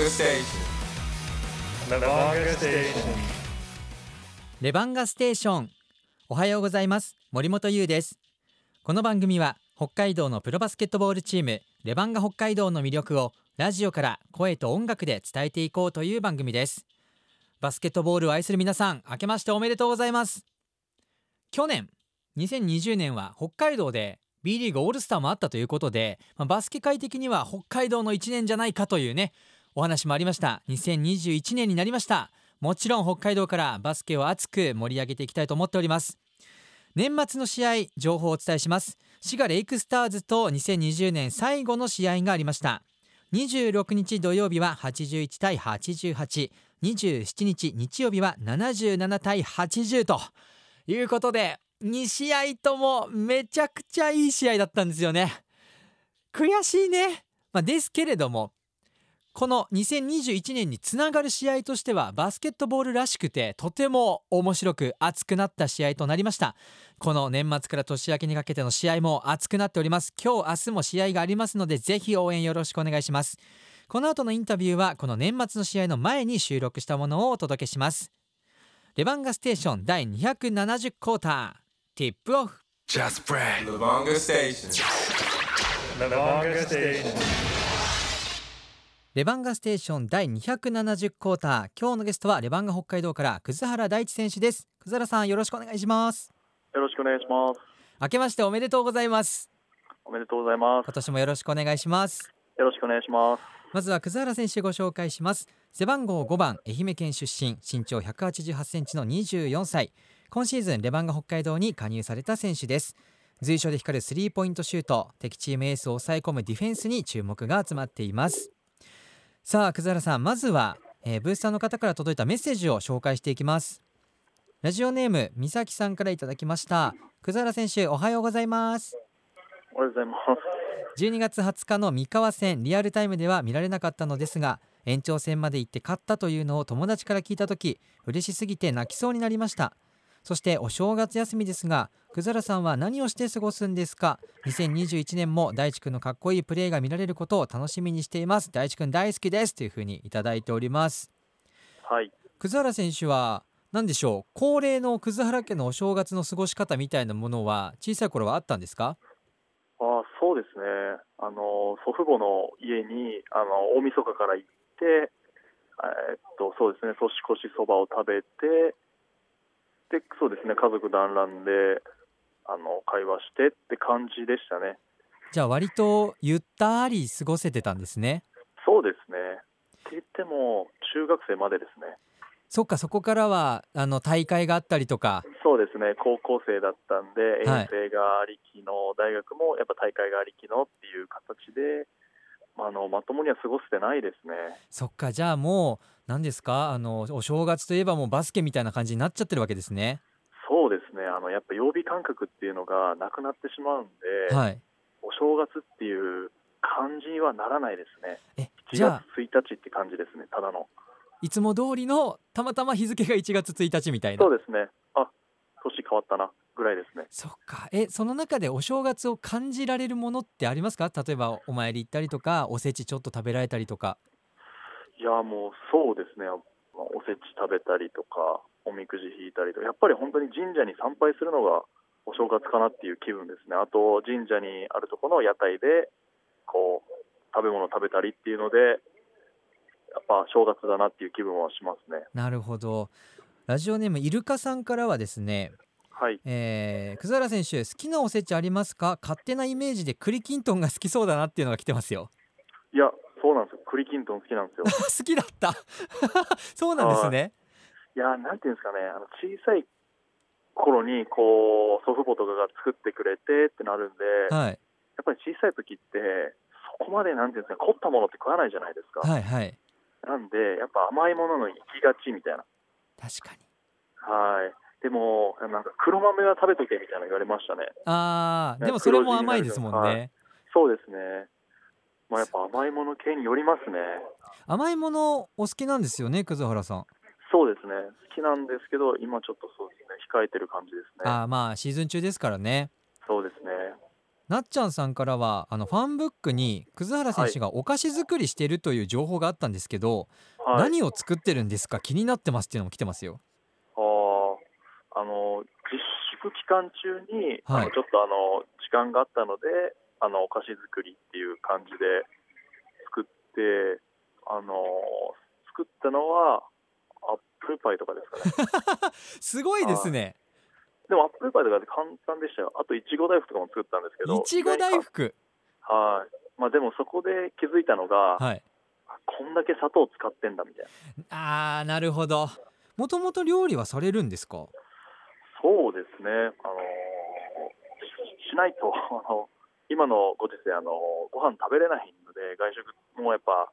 Levanga Station. Levanga Station. レバンガステーションおはようございます森本優ですこの番組は北海道のプロバスケットボールチームレバンガ北海道の魅力をラジオから声と音楽で伝えていこうという番組ですバスケットボールを愛する皆さん明けましておめでとうございます去年2020年は北海道で B リーグオールスターもあったということで、まあバスケ界的には北海道の1年じゃないかというねお話もありました。2021年になりました。もちろん北海道からバスケを熱く盛り上げていきたいと思っております。年末の試合情報をお伝えします。滋賀レイクスターズと2020年最後の試合がありました。26日土曜日は81対88 27日日曜日は77対80ということで2試合ともめちゃくちゃいい試合だったんですよね。悔しいね、まあ、ですけれどもこの2021年につながる試合としてはバスケットボールらしくてとても面白く熱くなった試合となりましたこの年末から年明けにかけての試合も熱くなっております今日明日も試合がありますのでぜひ応援よろしくお願いしますこの後のインタビューはこの年末の試合の前に収録したものをお届けしますレバンガステーション第270クォーターティップオフ Just pray. Levanga Station. Levanga Station. レバンガステーション第270クォーター。今日のゲストはレバンガ北海道から葛原大地選手です。葛原さんよろしくお願いします。よろしくお願いします。明けましておめでとうございます。おめでとうございます。今年もよろしくお願いします。よろしくお願いします。まずは葛原選手ご紹介します。背番号5番愛媛県出身。身長188センチの24歳。今シーズンレバンガ北海道に加入された選手です。随所で光るスリーポイントシュート。敵チームエースを抑え込むディフェンスに注目が集まっていますさあ葛原さんまずは、えーブースターの方から届いたメッセージを紹介していきます。ラジオネーム美咲さんからいただきました。葛原選手おはようございます。おはようございます。12月20日の三河戦リアルタイムでは見られなかったのですが延長戦まで行って勝ったというのを友達から聞いた時嬉しすぎて泣きそうになりましたそしてお正月休みですが久原さんは何をして過ごすんですか？2021年も大地君のかっこいいプレーが見られることを楽しみにしています大地君大好きですというふうにいただいておりますはい。葛原選手は何でしょう？恒例の葛原家のお正月の過ごし方みたいなものは小さい頃はあったんですか？あそうですね。あの祖父母の家にあの大晦日から行って、えーっとそうですね。年越しそばを食べて、でそうですね。家族団らんであの会話してって感じでしたね。じゃあ割とゆったり過ごせてたんですねそうですね。って言っても中学生までですね。そっかそこからはあの大会があったりとかそうですね。高校生だったんではい遠征がありきの、大学もやっぱ大会がありきのっていう形で。まああのまともには過ごせてないですね。そっかじゃあもう何ですか？あのお正月といえばもうバスケみたいな感じになっちゃってるわけですね。そうですね、あのやっぱ曜日感覚っていうのがなくなってしまうんで、はい。お正月っていう感じにはならないですね、え1じゃあ月1日って感じですね、ただの。いつも通りのたまたま日付が1月1日みたいな。そうですね、あ年変わったなぐらいですね。そっか。えその中でお正月を感じられるものってありますか？例えばお参り行ったりとかおせちちょっと食べられたりとか。いや、もうそうですね、まあおせち食べたりとか、おみくじ引いたりとか、やっぱり本当に神社に参拝するのがお正月かなっていう気分ですね、あと神社にあるところの屋台でこう食べ物食べたりっていうので、やっぱ正月だなっていう気分はしますね。なるほど。ラジオネームイルカさんからはですねはいえー、葛原選手好きなおせちありますか？勝手なイメージで栗きんとんが好きそうだなっていうのが来てますよいや、そうなんですよ。栗きんとん好きなんですよ。好きだった そうなんですねいや、なんていうんですかね、あの小さい頃に、こう、祖父母とかが作ってくれてってなるんで、やはいっぱり小さい時って、そこまで、なんていうんですか、凝ったものって食わないじゃないですか。はいはいなんで、やっぱ甘いものの行きがちみたいな。確かにはい。でも、なんか黒豆は食べとけみたいなの言われましたね。ねあーでもそれも甘いですもんはねそうですね。まあ、やっぱ甘いもの系によりますね。甘いものお好きなんですよね葛原さんそうですね。好きなんですけど、今ちょっとそうですね、控えてる感じですね。あーまあシーズン中ですからねそうですね。なっちゃんさんからはあのファンブックに葛原選手がお菓子作りしているという情報があったんですけど、はい、何を作ってるんですか気になってますっていうのも来てますよ。あの自粛期間中に、はいちょっとあの時間があったのであのお菓子作りっていう感じで作ってあの作ったのはアップルパイとかですかね すごいですね。でもアップルパイとかで簡単でしたよあといちご大福とかも作ったんですけどいちご大福。はいまあでもそこで気づいたのが、はい。こんだけ砂糖使ってんだみたいなあーなるほど。もともと料理はされるんですか？そうですね、あのししないと あの今のご時世あのご飯食べれないので外食もやっぱ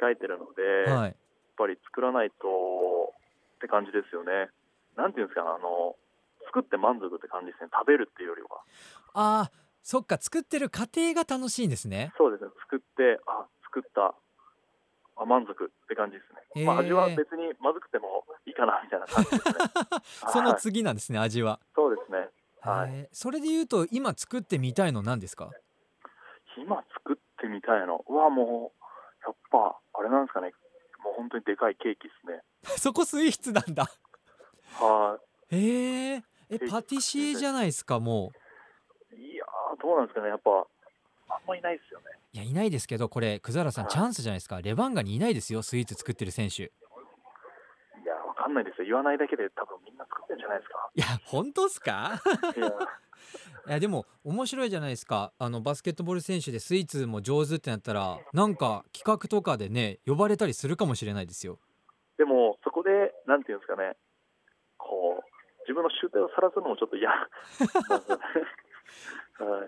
控えてるので、やっはい。ぱり作らないとって感じですよね。なんていうんですかあの作って満足って感じですね食べるっていうよりはあーそっか作ってる過程が楽しいんですね。そうですね作ってあ作ったあ満足って感じですね、まあ、味は別にまずくてもいいかなみたいな感じですね。そのはい。次なんですね味は。そうですね。はい。それで言うと今作ってみたいの何ですか？今作ってみたいのはもうやっぱあれなんですかね。もう本当にでかいケーキですね。そこスイーツなんだ。はへえ。えパティシエじゃないですかもう。いいやーどうなんですかね。やっぱあんまいないですよね。いやいないですけどこれ葛原さんはい。チャンスじゃないですか。レバンガにいないですよスイーツ作ってる選手。いいやわかんないですよ。言わないだけで多分みんな作ってるんじゃないですか。や本当っすか？いや。いやでも面白いじゃないですか。あのバスケットボール選手でスイーツも上手ってなったらなんか企画とかでね呼ばれたりするかもしれないですよ。でもそこでなんていうんですかね。こう自分の集大を晒すのもちょっと嫌。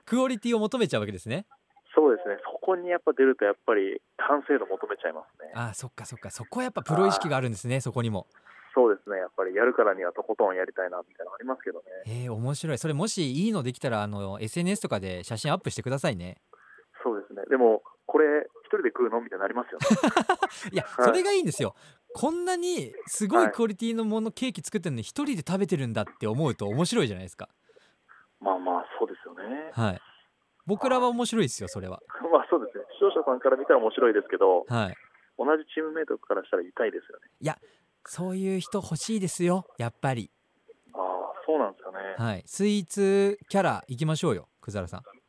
クオリティを求めちゃうわけですねそうですね。そこにやっぱ出るとやっぱり完成度求めちゃいますね。あーそっかそっか。そこはやっぱプロ意識があるんですねそこにも。そうですね。やっぱりやるからにはとことんやりたいなみたいなのありますけどね。えー、面白い。それもしいいのできたらあの SNS とかで写真アップしてくださいね。そうですね。でもこれ一人で食うのみたいになりますよね。いや、はい。それがいいんですよ。こんなにすごい。クオリティのもの、ケーキ作ってるのに一人で食べてるんだって思うと面白いじゃないですか。まあまあそうですよね。はい僕らは面白いですよそれは。まあそうですね。視聴者さんから見たら面白いですけどはい。同じチームメイトからしたら痛いですよね。そういう人欲しいですよやっぱり。ああそうなんですかね。はい。スイーツキャラ行きましょうよくざらさん。はい。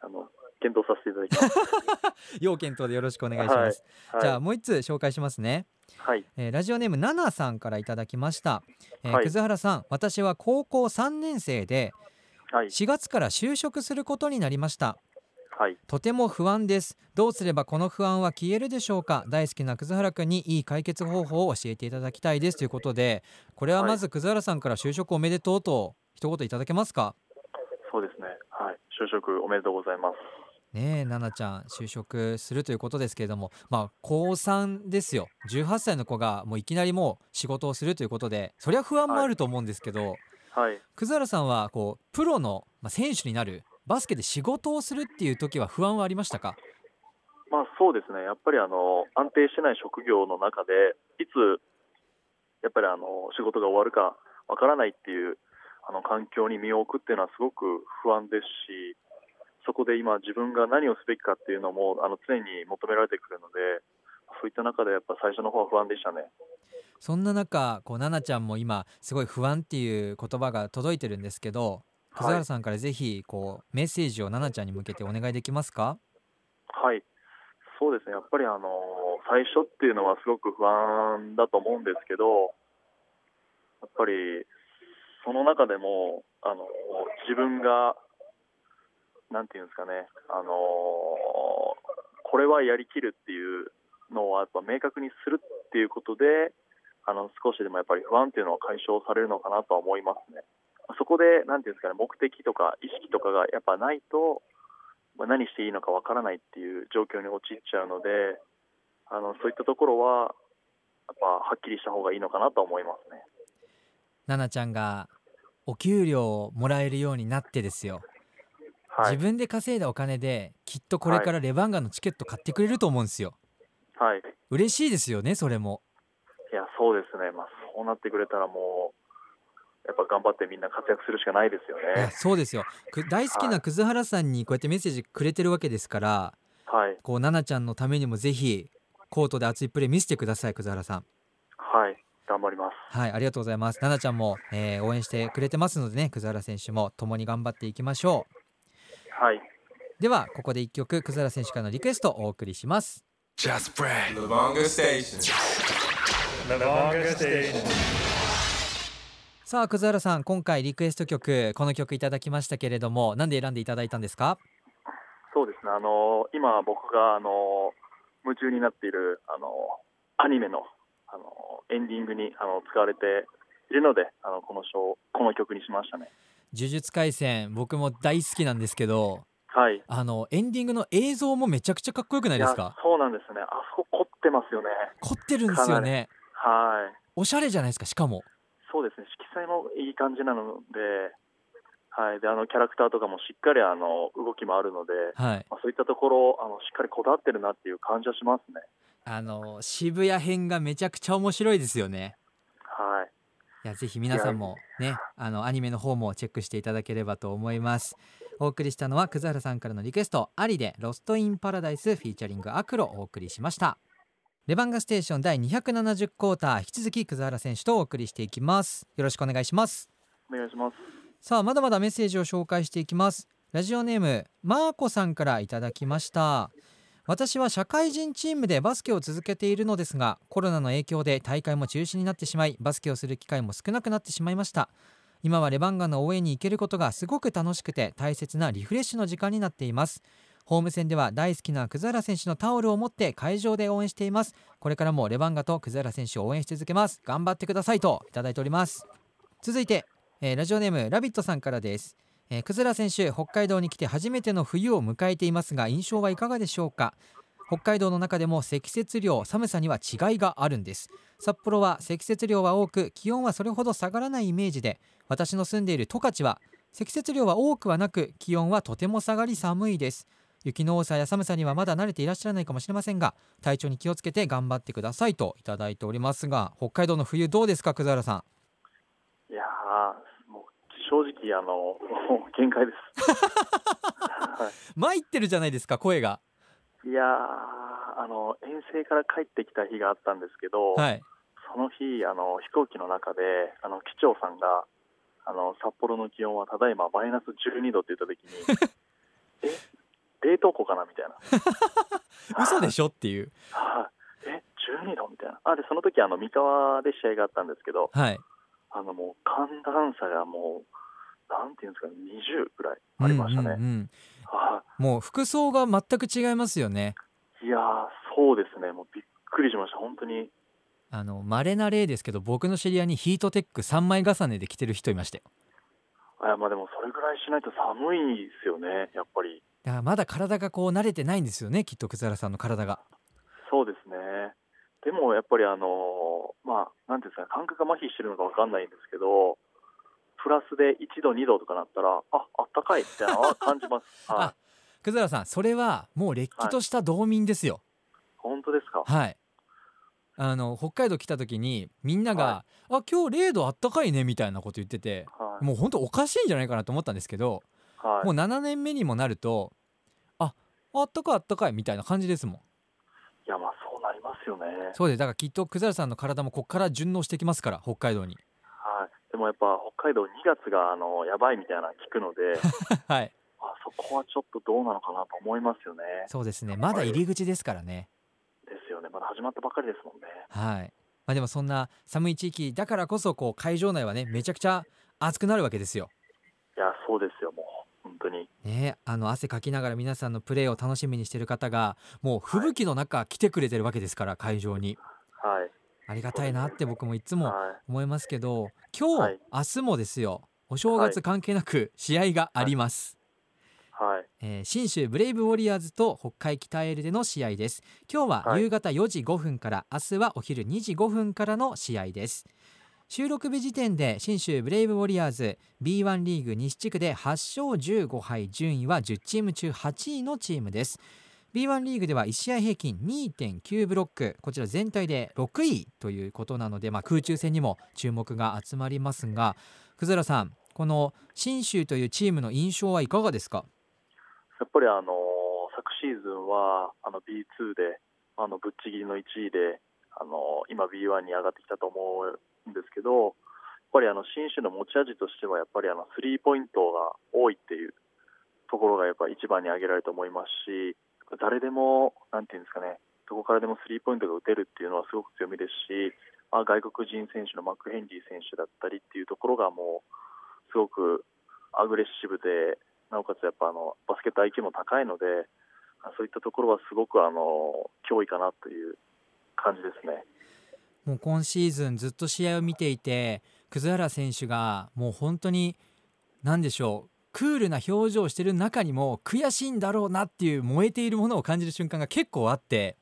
あの検討させていただきます。要検討でよろしくお願いします、はい、じゃあもう一つ紹介しますね、はい。えーラジオネームナナさんからいただきました、えーはい。葛原さん私は高校3年生ではい。4月から就職することになりました。はい。とても不安です。どうすればこの不安は消えるでしょうか？大好きな葛原くんにいい解決方法を教えていただきたいですということでこれはまず葛原さんから就職おめでとうと一言いただけますか？そうですね。はい。就職おめでとうございます。ねえ奈々ちゃん就職するということですけれどもまあ高3ですよ。18歳の子がもういきなりもう仕事をするということでそりゃ不安もあると思うんですけど、はい葛原さんはこうプロの、まあ、選手になるバスケで仕事をするっていう時は不安はありましたか？まあそうですね。やっぱりあの安定してない職業の中でいつやっぱりあの仕事が終わるかわからないっていうあの環境に身を置くっていうのはすごく不安ですしそこで今自分が何をすべきかっていうのもあの常に求められてくるのでそういった中でやっぱ最初の方は不安でしたねそんな中こう奈々ちゃんも今すごい不安っていう言葉が届いてるんですけど葛原さんからぜひこうメッセージを奈々ちゃんに向けてお願いできますか？はい。そうですね。やっぱりあの最初っていうのはすごく不安だと思うんですけどやっぱりその中でもあの自分がなんていうんですかね。あのこれはやりきるっていうのはやっぱ明確にするっていうことであの少しでもやっぱり不安っていうのは解消されるのかなとは思いますね。そこでなんていうんですかね目的とか意識とかがやっぱないとまあ、何していいのかわからないっていう状況に陥っちゃうのであのそういったところはやっぱはっきりした方がいいのかなと思いますね。奈々ちゃんがお給料をもらえるようになってですよ、はい、自分で稼いだお金できっとこれからレバンガのチケット買ってくれると思うんですよ。はい、い。嬉しいですよねそれもやそうですね、まあ、そうなってくれたらもうやっぱ頑張ってみんな活躍するしかないですよいやね。そうですよ。く大好きな葛原さんにこうやってメッセージくれてるわけですからはい、こう奈々ちゃんのためにもぜひコートで熱いプレー見せてください葛原さん。はい、頑張ります。はいありがとうございます。奈々ちゃんも、えー応援してくれてますのでね葛原選手も共に頑張っていきましょはい、うではここで一曲葛原選手からのリクエストをお送りします。Just Brad. さあ葛原さん今回リクエスト曲この曲いただきましたけれどもなんで選んでいただいたんですか？そうですね。あの今僕があの夢中になっているあのアニメのあのエンディングにあの使われているので、あのこのショーこの曲にしましたね。呪術廻戦僕も大好きなんですけどはい。あのエンディングの映像もめちゃくちゃかっこよくないですか？そうなんですね。あそこ凝ってますよね。凝ってるんですよねはい。おしゃれじゃないですかしかもそうですね。色彩もいい感じなので、はい。で、あのキャラクターとかもしっかりあの動きもあるので、はいまあ、そういったところあのしっかりこだわってるなっていう感じはしますね。あの渋谷編がめちゃくちゃ面白いですよねはい。いやぜひ皆さんもねあのアニメの方もチェックしていただければと思いますお送りしたのは葛原さんからのリクエストありでロストインパラダイスフィーチャリングアクロお送りしましたレバンガステーション第270クォーター引き続き葛原選手とお送りしていきます。よろしくお願いします。お願いします。さあまだまだメッセージを紹介していきます。ラジオネームマーコさんからいただきました。私は社会人チームでバスケを続けているのですがコロナの影響で大会も中止になってしまいバスケをする機会も少なくなってしまいました。今はレバンガの応援に行けることがすごく楽しくて大切なリフレッシュの時間になっていますホーム戦では大好きな葛原選手のタオルを持って会場で応援しています。これからもレバンガと葛原選手を応援し続けます。頑張ってくださいといただいております。続いてえーラジオネームラビットさんからです、えー、クズラ選手北海道に来て初めての冬を迎えていますが印象はいかがでしょうか？北海道の中でも積雪量寒さには違いがあるんです。札幌は積雪量は多く気温はそれほど下がらないイメージで私の住んでいる十勝は積雪量は多くはなく気温はとても下がり寒いです。雪の多さや寒さにはまだ慣れていらっしゃらないかもしれませんが体調に気をつけて頑張ってくださいといただいておりますが北海道の冬どうですか葛原さん。いやー、もう正直あの限界です。はい。参ってるじゃないですか声が。いやーあの遠征から帰ってきた日があったんですけど、はい。その日あの飛行機の中であの機長さんがあの札幌の気温はただいまマイナス12度って言った時にえ 冷凍庫かなみたいな。嘘でしょっていう。はい。え12度みたいな。あでその時あの三河で試合があったんですけどはい。あのもう寒暖差がもうなんていうんですかね20ぐらいありましたね、うんうんうん。はもう服装が全く違いますよね。いいやーそうですね。もうびっくりしました。本当に。あの稀な例ですけど僕の知り合いにヒートテック3枚重ねで着てる人いましたよ。あまあでもそれぐらいしないと寒いですよねやっぱりだからまだ体がこう慣れてないんですよねきっと葛原さんの体が。そうですね。でもやっぱりあのまあなんていうんですかね感覚が麻痺してるのかわかんないんですけどプラスで1度2度とかなったらああったかいみたいなのは感じます。は あい葛原さんそれはもうれっきとした道民ですよ。本当ですか？はい。あの北海道来た時にみんなが「あ今日0度あったかいね」みたいなこと言っててはい。もう本当おかしいんじゃないかなと思ったんですけどはい。もう7年目にもなるとああったかいあったかいみたいな感じですもん。いやまあそうなりますよね。そうです。だからきっと葛原さんの体もここから順応してきますから北海道に。はい。でもやっぱ北海道2月があのやばいみたいなの聞くので はい。あそこはちょっとどうなのかなと思いますよね。そうですね。まだ入り口ですからね。ですよね。まだ始まったばっかりですもんね。はい。まあでもそんな寒い地域だからこそこう会場内はねめちゃくちゃ暑くなるわけですよ。いやそうですよ。もう本当に。ねあの汗かきながら皆さんのプレーを楽しみにしてる方がもう吹雪の中来てくれてるわけですから会場に。はい。ありがたいなって僕もいつもはい。思いますけど今日、はい。明日もですよお正月関係なく試合があります、はい。えー信州ブレイブウォリアーズと北海北エールでの試合です。今日ははい。夕方4時5分から、明日はお昼2時5分からの試合です収録日時点で信州ブレイブウォリアーズ B1 リーグ西地区で8勝15敗順位は10チーム中8位のチームです。B1 リーグでは1試合平均2.9ブロックこちら全体で6位ということなので、まあ、空中戦にも注目が集まりますが葛原さんこの信州というチームの印象はいかがですか？やっぱりあの昨シーズンはあの B2 であのぶっちぎりの1位であの今 B1 に上がってきたと思うんですけどやっぱりあの信州の持ち味としてはやっぱりあのスリーポイントが多いっていうところがやっぱ一番に挙げられると思いますし誰でもなんていうんですかねどこからでもスリーポイントが打てるっていうのはすごく強みですし、まあ、外国人選手のマック・ヘンリー選手だったりっていうところがもうすごくアグレッシブでなおかつやっぱあのバスケット IQ も高いのでそういったところはすごくあの脅威かなという感じですね。もう今シーズンずっと試合を見ていて葛原選手がもう本当に何でしょうクールな表情をしてる中にも悔しいんだろうなっていう燃えているものを感じる瞬間が結構あって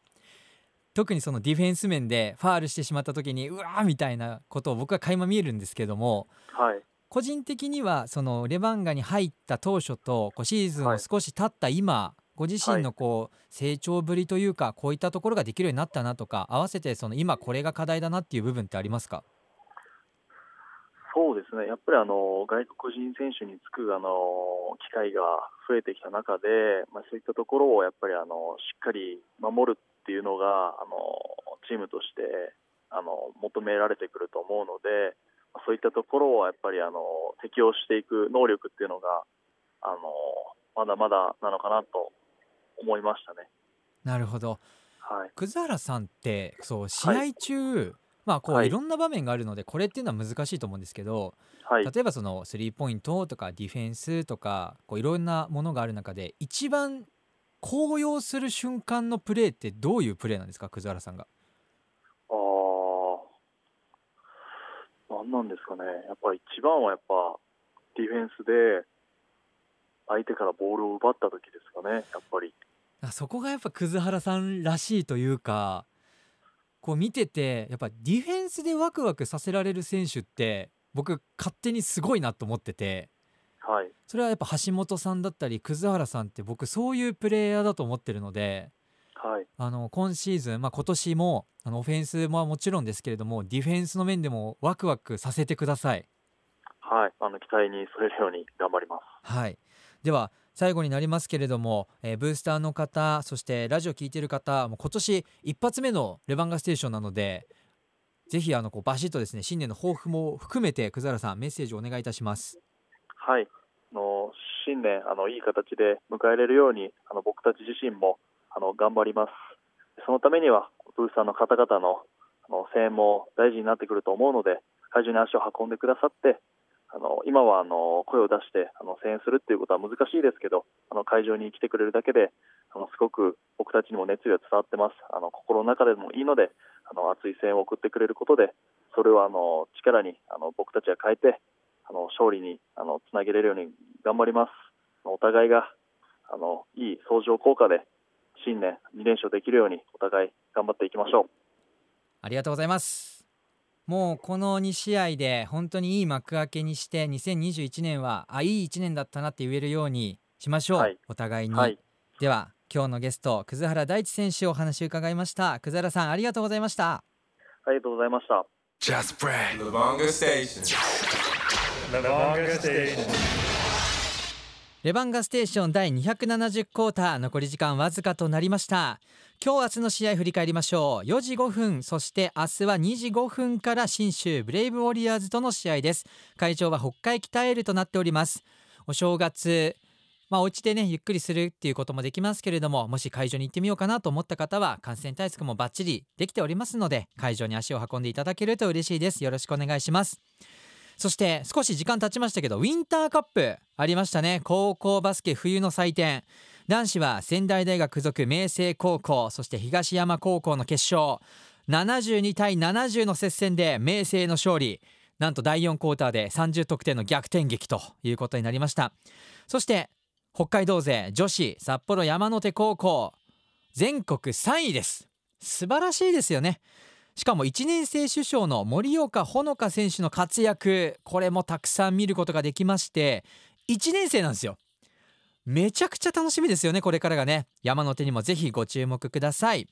特にそのディフェンス面でファールしてしまった時にうわーみたいなことを僕は垣間見えるんですけども、はい、個人的にはそのレバンガに入った当初とこうシーズンを少し経った今、はい、ご自身のこう成長ぶりというかこういったところができるようになったなとか合わせてその今これが課題だなっていう部分ってありますか？そうですね、やっぱりあの外国人選手につくあの機会が増えてきた中で、まあ、そういったところをやっぱりあのしっかり守るっていうのがあのチームとしてあの求められてくると思うので、そういったところをやっぱりあの適応していく能力っていうのがあのまだまだなのかなと思いましたね。なるほど。はい。葛原さんってそう試合中、はいまあこういろんな場面があるのでこれっていうのは難しいと思うんですけど、はい、例えばそのスリーポイントとかディフェンスとかこういろんなものがある中で一番高揚する瞬間のプレーってどういうプレーなんですか？葛原さんが。あ何なんですかねやっぱり一番はやっぱディフェンスで相手からボールを奪った時ですかねやっぱり。そこがやっぱ葛原さんらしいというかこう見ててやっぱディフェンスでワクワクさせられる選手って僕勝手にすごいなと思ってて、はい、それはやっぱ橋本さんだったり葛原さんって僕そういうプレイヤーだと思ってるので、はい、あの今シーズン、まあ、今年もあのオフェンスももちろんですけれどもディフェンスの面でもワクワクさせてください。はい、あの期待に沿えるように頑張ります。はい、では最後になりますけれども、えー、ブースターの方そしてラジオ聴いてる方もう今年一発目のレバンガステーションなのでぜひあのこうバシッとですね新年の抱負も含めて葛原さんメッセージをお願いいたします。はい。の新年あのいい形で迎えれるようにあの僕たち自身もあの頑張ります。そのためにはブースターの方々のあの声援も大事になってくると思うので会場に足を運んでくださってあの今はあの声を出してあの声援するっていうことは難しいですけどあの会場に来てくれるだけであのすごく僕たちにも熱意が伝わってます。あの心の中でもいいのであの熱い声援を送ってくれることでそれをあの力にあの僕たちは変えてあの勝利にあのつなげれるように頑張ります。お互いがあのいい相乗効果で新年2連勝できるようにお互い頑張っていきましょう。ありがとうございます。もうこの2試合で本当にいい幕開けにして2021年はあいい1年だったなって言えるようにしましょう、はい、お互いに、はい、では今日のゲスト葛原大地選手お話を伺いました葛原さんありがとうございましたありがとうございました Just pray. Levanga Station. Levanga Station. レバンガステーション第270クォーター残り時間わずかとなりました。今日明日の試合振り返りましょう。4時5分そして明日は2時5分から信州ブレイブウォリアーズとの試合です。会場は北海北エールとなっておりますお正月まあ、お家でねゆっくりするっていうこともできますけれどももし会場に行ってみようかなと思った方は感染対策もバッチリできておりますので会場に足を運んでいただけると嬉しいですよろしくお願いしますそして少し時間経ちましたけどウィンターカップありましたね。高校バスケ冬の祭典。男子は仙台大学附属明星高校そして東山高校の決勝。72対70の接戦で明星の勝利。なんと第4クォーターで30得点の逆転劇ということになりました。そして北海道勢女子札幌山手高校。全国3位です。素晴らしいですよね。しかも1年生首相の森岡ほのか選手の活躍これもたくさん見ることができまして1年生なんですよ。めちゃくちゃ楽しみですよねこれからがね。山の手にもぜひご注目ください。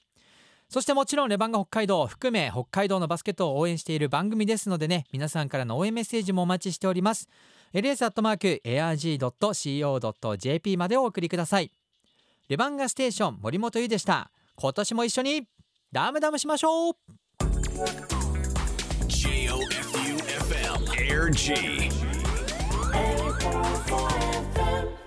そしてもちろんレバンガ北海道を含め北海道のバスケットを応援している番組ですのでね皆さんからの応援メッセージもお待ちしております。Ls.arg.co.jp までお送りください。レバンガステーション森本優でした。今年も一緒にダムダムしましょう。J-O-F-U-F-M Air G. 844 FM